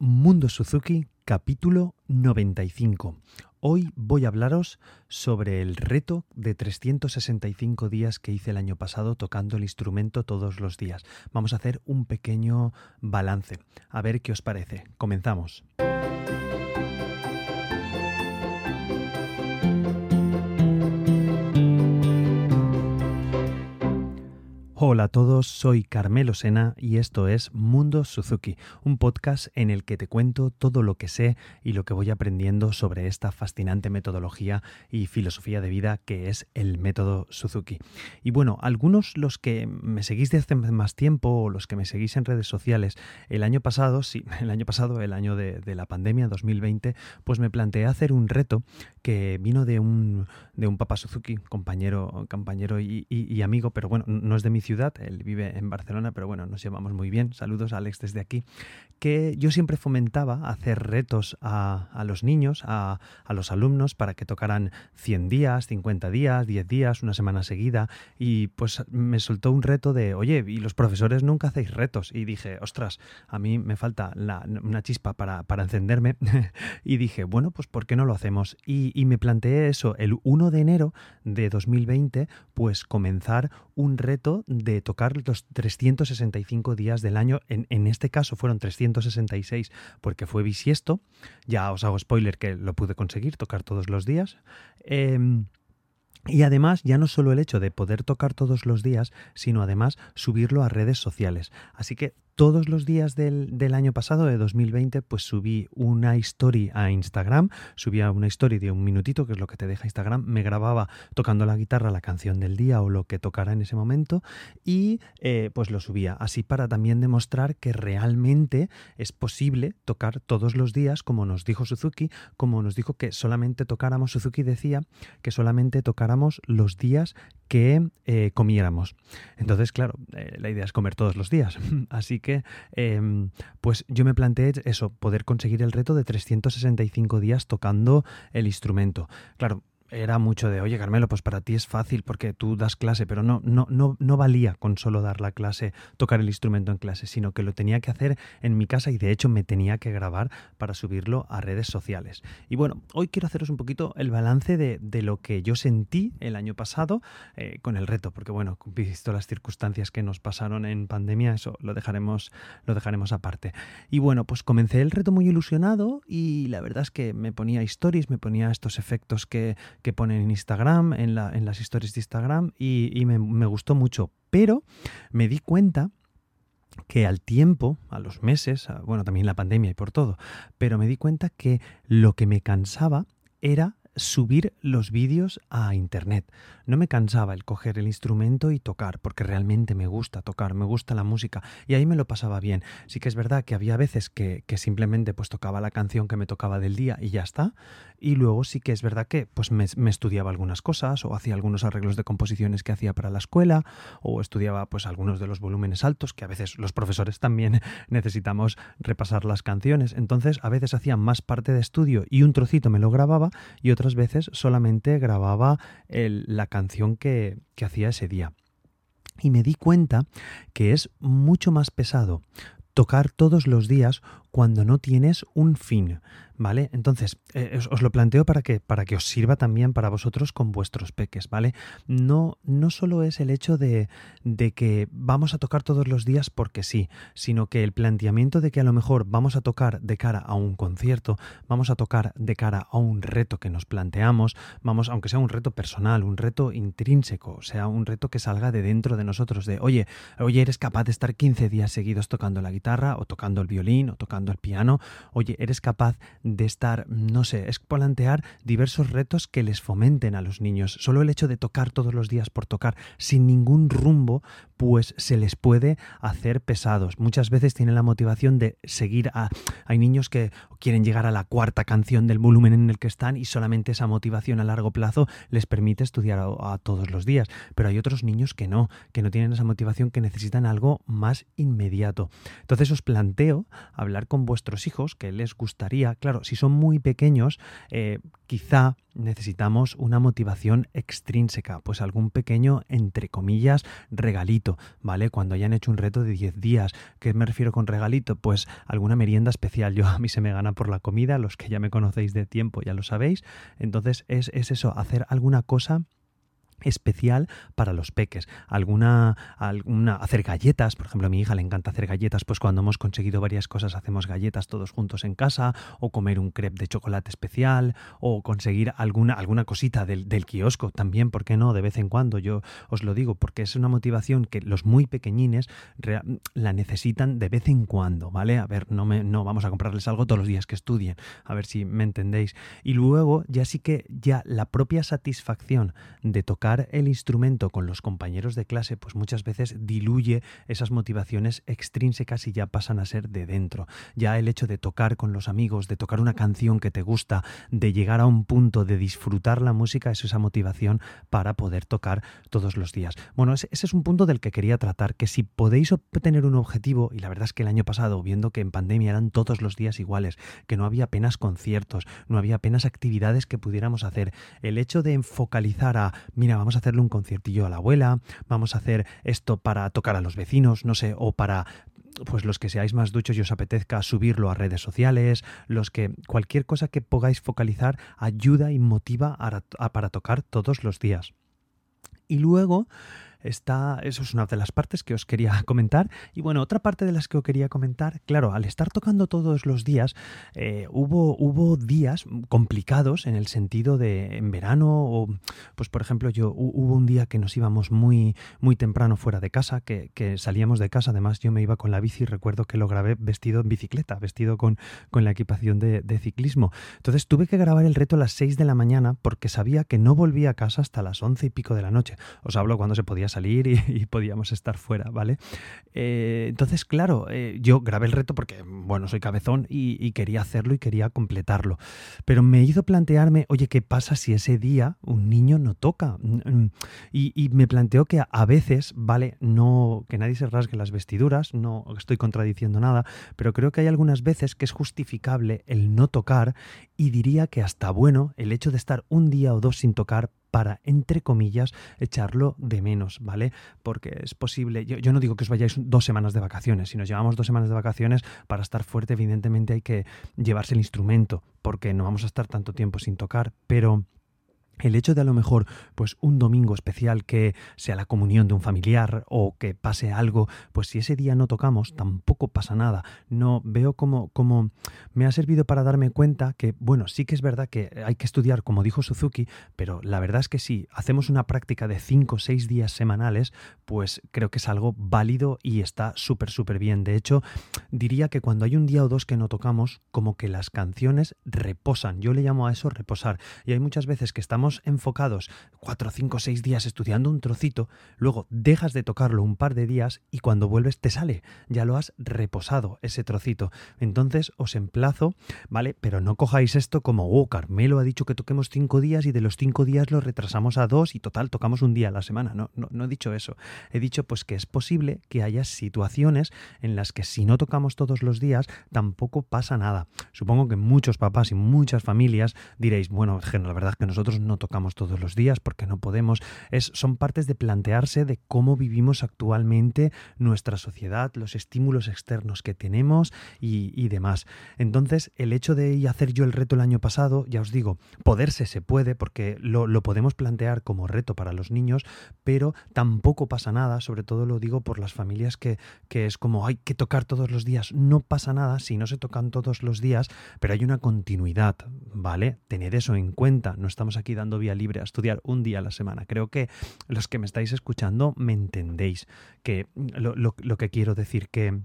Mundo Suzuki, capítulo 95. Hoy voy a hablaros sobre el reto de 365 días que hice el año pasado tocando el instrumento todos los días. Vamos a hacer un pequeño balance. A ver qué os parece. Comenzamos. Hola a todos, soy Carmelo Sena y esto es Mundo Suzuki, un podcast en el que te cuento todo lo que sé y lo que voy aprendiendo sobre esta fascinante metodología y filosofía de vida que es el método Suzuki. Y bueno, algunos los que me seguís desde hace más tiempo o los que me seguís en redes sociales, el año pasado, sí, el año pasado, el año de, la pandemia 2020, pues me planteé hacer un reto que vino de un, de un papá Suzuki, compañero, compañero y amigo, pero bueno, no es de mi ciudad, él vive en Barcelona, pero bueno, nos llevamos muy bien. Saludos a Alex desde aquí. Que yo siempre fomentaba hacer retos a, los niños, a, los alumnos, para que tocaran 100 días, 50 días, 10 días, una semana seguida. Y pues me soltó un reto de, oye, y los profesores nunca hacéis retos. Y dije, ostras, a mí me falta una chispa para, encenderme. y dije, bueno, pues ¿por qué no lo hacemos? Y, y me planteé eso, el 1 de enero de 2020, pues comenzar un reto de tocar los 365 días del año. En, en, este caso fueron 366 porque fue bisiesto. Ya os hago spoiler que lo pude conseguir, tocar todos los días. Em, y además, ya no solo el hecho de poder tocar todos los días, sino además subirlo a redes sociales. Así que todos los días del, año pasado, de 2020, pues subí una story a Instagram, subía una story de un minutito, que es lo que te deja Instagram, me grababa tocando la guitarra la canción del día o lo que tocara en ese momento y eh, pues lo subía, así para también demostrar que realmente es posible tocar todos los días, como nos dijo Suzuki, como nos dijo que solamente tocáramos, Suzuki decía que solamente tocáramos los días que eh, comiéramos. Entonces, claro, eh, la idea es comer todos los días. Así que, em, pues yo me planteé eso, poder conseguir el reto de 365 días tocando el instrumento. Claro, era mucho de, oye Carmelo, pues para ti es fácil porque tú das clase, pero no, no, no, no valía con solo dar la clase, tocar el instrumento en clase, sino que lo tenía que hacer en mi casa y de hecho me tenía que grabar para subirlo a redes sociales. Y bueno, hoy quiero haceros un poquito el balance de, lo que yo sentí el año pasado eh, con el reto, porque bueno, visto las circunstancias que nos pasaron en pandemia, eso lo dejaremos, lo dejaremos aparte. Y bueno, pues comencé el reto muy ilusionado y la verdad es que me ponía stories, me ponía estos efectos que que ponen en Instagram, en, la, en las historias de Instagram, y, me, gustó mucho. Pero me di cuenta que al tiempo, a los meses, bueno, también la pandemia y por todo, pero me di cuenta que lo que me cansaba era subir los vídeos a internet. No me cansaba el coger el instrumento y tocar, porque realmente me gusta tocar, me gusta la música, y ahí me lo pasaba bien. Sí que es verdad que había veces que, simplemente pues tocaba la canción que me tocaba del día y ya está, y luego sí que es verdad que pues me, estudiaba algunas cosas, o hacía algunos arreglos de composiciones que hacía para la escuela, o estudiaba pues algunos de los volúmenes altos, que a veces los profesores también necesitamos repasar las canciones. Entonces a veces hacía más parte de estudio y un trocito me lo grababa, y otras veces solamente grababa la canción que, que hacía ese día. Y me di cuenta que es mucho más pesado tocar todos los días cuando no tienes un fin, ¿vale? Entonces, eh, os, lo planteo para que, para que os sirva también para vosotros con vuestros peques, ¿vale? No, no solo es el hecho de, de que vamos a tocar todos los días porque sí, sino que el planteamiento de que a lo mejor vamos a tocar de cara a un concierto, vamos a tocar de cara a un reto que nos planteamos, vamos, aunque sea un reto personal, un reto intrínseco, o sea, un reto que salga de dentro de nosotros, de, oye, oye, eres capaz de estar 15 días seguidos tocando la guitarra o tocando el violín o tocando el piano, oye, eres capaz de estar, no sé, es plantear diversos retos que les fomenten a los niños. Solo el hecho de tocar todos los días por tocar sin ningún rumbo, pues se les puede hacer pesados. Muchas veces tienen la motivación de seguir a... Hay niños que quieren llegar a la cuarta canción del volumen en el que están y solamente esa motivación a largo plazo les permite estudiar a, todos los días. Pero hay otros niños que no, que no tienen esa motivación, que necesitan algo más inmediato. Entonces os planteo hablar con vuestros hijos, que les gustaría, claro, si son muy pequeños, eh, quizá necesitamos una motivación extrínseca, pues algún pequeño, entre comillas, regalito, ¿vale? Cuando hayan hecho un reto de 10 días, ¿qué me refiero con regalito? Pues alguna merienda especial. Yo a mí se me gana por la comida, los que ya me conocéis de tiempo ya lo sabéis. Entonces es, es eso, hacer alguna cosa especial para los peques. Alguna, alguna, hacer galletas, por ejemplo, a mi hija le encanta hacer galletas, pues cuando hemos conseguido varias cosas hacemos galletas todos juntos en casa, o comer un crepe de chocolate especial, o conseguir alguna, alguna cosita del, del kiosco también, ¿por qué no? De vez en cuando, yo os lo digo, porque es una motivación que los muy pequeñines la necesitan de vez en cuando, ¿vale? A ver, no, me, no vamos a comprarles algo todos los días que estudien, a ver si me entendéis. Y luego ya sí que ya la propia satisfacción de tocar el instrumento con los compañeros de clase, pues muchas veces diluye esas motivaciones extrínsecas y ya pasan a ser de dentro. Ya el hecho de tocar con los amigos, de tocar una canción que te gusta, de llegar a un punto de disfrutar la música, es esa motivación para poder tocar todos los días. Bueno, ese, es un punto del que quería tratar, que si podéis obtener un objetivo, y la verdad es que el año pasado, viendo que en pandemia eran todos los días iguales, que no había apenas conciertos, no había apenas actividades que pudiéramos hacer, el hecho de focalizar a, mira, vamos a hacerle un conciertillo a la abuela, vamos a hacer esto para tocar a los vecinos, no sé, o para pues los que seáis más duchos y os apetezca subirlo a redes sociales, los que cualquier cosa que podáis focalizar ayuda y motiva para tocar todos los días. Y luego está, eso es una de las partes que os quería comentar. Y bueno, otra parte de las que os quería comentar, claro, al estar tocando todos los días, eh, hubo, hubo días complicados en el sentido de en verano, o pues por ejemplo, yo hubo un día que nos íbamos muy, muy temprano fuera de casa, que, salíamos de casa, además yo me iba con la bici, recuerdo que lo grabé vestido en bicicleta, vestido con, con la equipación de, ciclismo. Entonces tuve que grabar el reto a las 6 de la mañana porque sabía que no volvía a casa hasta las 11 y pico de la noche. Os hablo cuando se podía salir y, podíamos estar fuera, ¿vale? Eh, entonces, claro, eh, yo grabé el reto porque, bueno, soy cabezón y, quería hacerlo y quería completarlo. Pero me hizo plantearme, oye, ¿qué pasa si ese día un niño no toca? Mm, mm, y, me planteó que a, veces, ¿vale? No, que nadie se rasgue las vestiduras, no estoy contradiciendo nada, pero creo que hay algunas veces que es justificable el no tocar y diría que hasta bueno el hecho de estar un día o dos sin tocar para, entre comillas, echarlo de menos, ¿vale? Porque es posible, yo, no digo que os vayáis dos semanas de vacaciones, si nos llevamos dos semanas de vacaciones, para estar fuerte evidentemente hay que llevarse el instrumento, porque no vamos a estar tanto tiempo sin tocar, pero el hecho de a lo mejor, pues un domingo especial que sea la comunión de un familiar o que pase algo, pues si ese día no tocamos, tampoco pasa nada. No veo como, como me ha servido para darme cuenta que, bueno, sí que es verdad que hay que estudiar, como dijo Suzuki, pero la verdad es que si hacemos una práctica de 5 o 6 días semanales, pues creo que es algo válido y está súper, súper bien. De hecho, diría que cuando hay un día o dos que no tocamos, como que las canciones reposan. Yo le llamo a eso reposar. Y hay muchas veces que estamos enfocados cuatro, cinco, seis días estudiando un trocito, luego dejas de tocarlo un par de días y cuando vuelves te sale, ya lo has reposado ese trocito. Entonces os emplazo, ¿vale? Pero no cojáis esto como, oh, Carmelo ha dicho que toquemos cinco días y de los cinco días lo retrasamos a dos y total tocamos un día a la semana. No, no, no he dicho eso. He dicho pues que es posible que haya situaciones en las que si no tocamos todos los días tampoco pasa nada. Supongo que muchos papás y muchas familias diréis, bueno, la verdad es que nosotros no tocamos todos los días porque no podemos. Es, son partes de plantearse de cómo vivimos actualmente nuestra sociedad, los estímulos externos que tenemos y, demás. Entonces, el hecho de hacer yo el reto el año pasado, ya os digo, poderse se puede porque lo, lo podemos plantear como reto para los niños, pero tampoco pasa nada, sobre todo lo digo por las familias que, que es como hay que tocar todos los días. No pasa nada si no se tocan todos los días, pero hay una continuidad, ¿vale? Tened eso en cuenta. No estamos aquí dando vía libre a estudiar un día a la semana. Creo que los que me estáis escuchando me entendéis que lo, lo que quiero decir que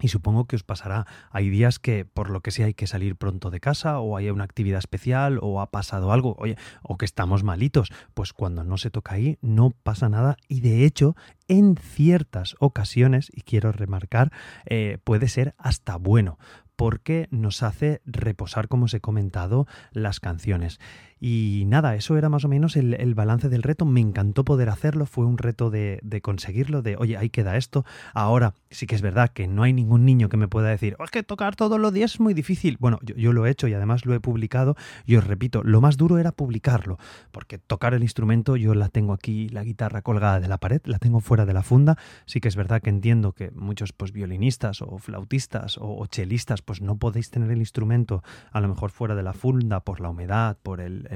y supongo que os pasará. Hay días que por lo que sea hay que salir pronto de casa o hay una actividad especial o ha pasado algo, oye, o que estamos malitos. Pues cuando no se toca ahí no pasa nada y de hecho en ciertas ocasiones, y quiero remarcar, eh, puede ser hasta bueno porque nos hace reposar, como os he comentado, las canciones. Y nada, eso era más o menos el, balance del reto. Me encantó poder hacerlo, fue un reto de, conseguirlo, de, oye, ahí queda esto. Ahora sí que es verdad que no hay ningún niño que me pueda decir, oh, es que tocar todos los días es muy difícil. Bueno, yo, yo lo he hecho y además lo he publicado y os repito, lo más duro era publicarlo, porque tocar el instrumento, yo la tengo aquí, la guitarra colgada de la pared, la tengo fuera de la funda. Sí que es verdad que entiendo que muchos pues violinistas o flautistas o chelistas pues no podéis tener el instrumento a lo mejor fuera de la funda por la humedad, por el,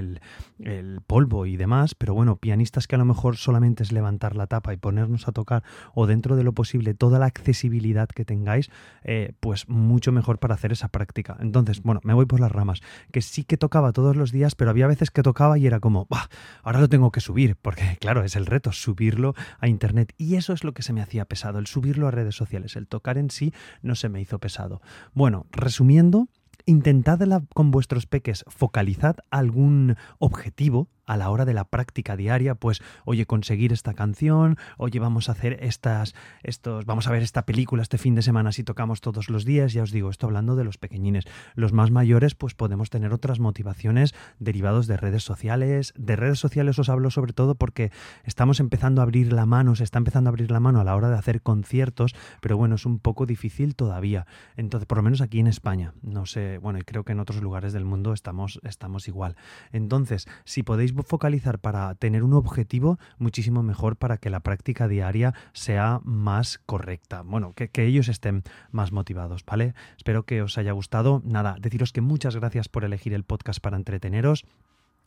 polvo y demás, pero bueno, pianistas que a lo mejor solamente es levantar la tapa y ponernos a tocar o dentro de lo posible toda la accesibilidad que tengáis, eh, pues mucho mejor para hacer esa práctica. Entonces, bueno, me voy por las ramas, que sí que tocaba todos los días, pero había veces que tocaba y era como, bah, ahora lo tengo que subir, porque claro, es el reto, subirlo a internet. Y eso es lo que se me hacía pesado, el subirlo a redes sociales, el tocar en sí no se me hizo pesado. Bueno, resumiendo, intentad con vuestros peques focalizad algún objetivo a la hora de la práctica diaria, pues, oye, conseguir esta canción, oye, vamos a hacer estas, estos, vamos a ver esta película este fin de semana si tocamos todos los días, ya os digo, esto hablando de los pequeñines. Los más mayores, pues podemos tener otras motivaciones derivados de redes sociales. De redes sociales os hablo sobre todo porque estamos empezando a abrir la mano, se está empezando a abrir la mano a la hora de hacer conciertos, pero bueno, es un poco difícil todavía. Entonces, por lo menos aquí en España, no sé, bueno, y creo que en otros lugares del mundo estamos, estamos igual. Entonces, si podéis focalizar para tener un objetivo muchísimo mejor para que la práctica diaria sea más correcta. Bueno, que, ellos estén más motivados, ¿vale? Espero que os haya gustado. Nada, deciros que muchas gracias por elegir el podcast para entreteneros.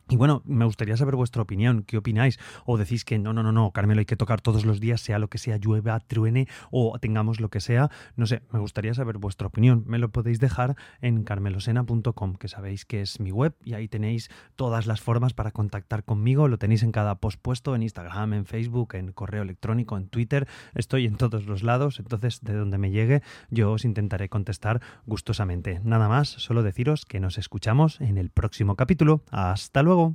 Y bueno, me gustaría saber vuestra opinión, ¿qué opináis? O decís que no, no, no, no, Carmelo, hay que tocar todos los días, sea lo que sea, llueva, truene o tengamos lo que sea. No sé, me gustaría saber vuestra opinión. Me lo podéis dejar en carmelosena.com, que sabéis que es mi web y ahí tenéis todas las formas para contactar conmigo. Lo tenéis en cada post puesto, en Instagram, en Facebook, en correo electrónico, en Twitter. Estoy en todos los lados, entonces de donde me llegue yo os intentaré contestar gustosamente. Nada más, solo deciros que nos escuchamos en el próximo capítulo. Hasta luego luego.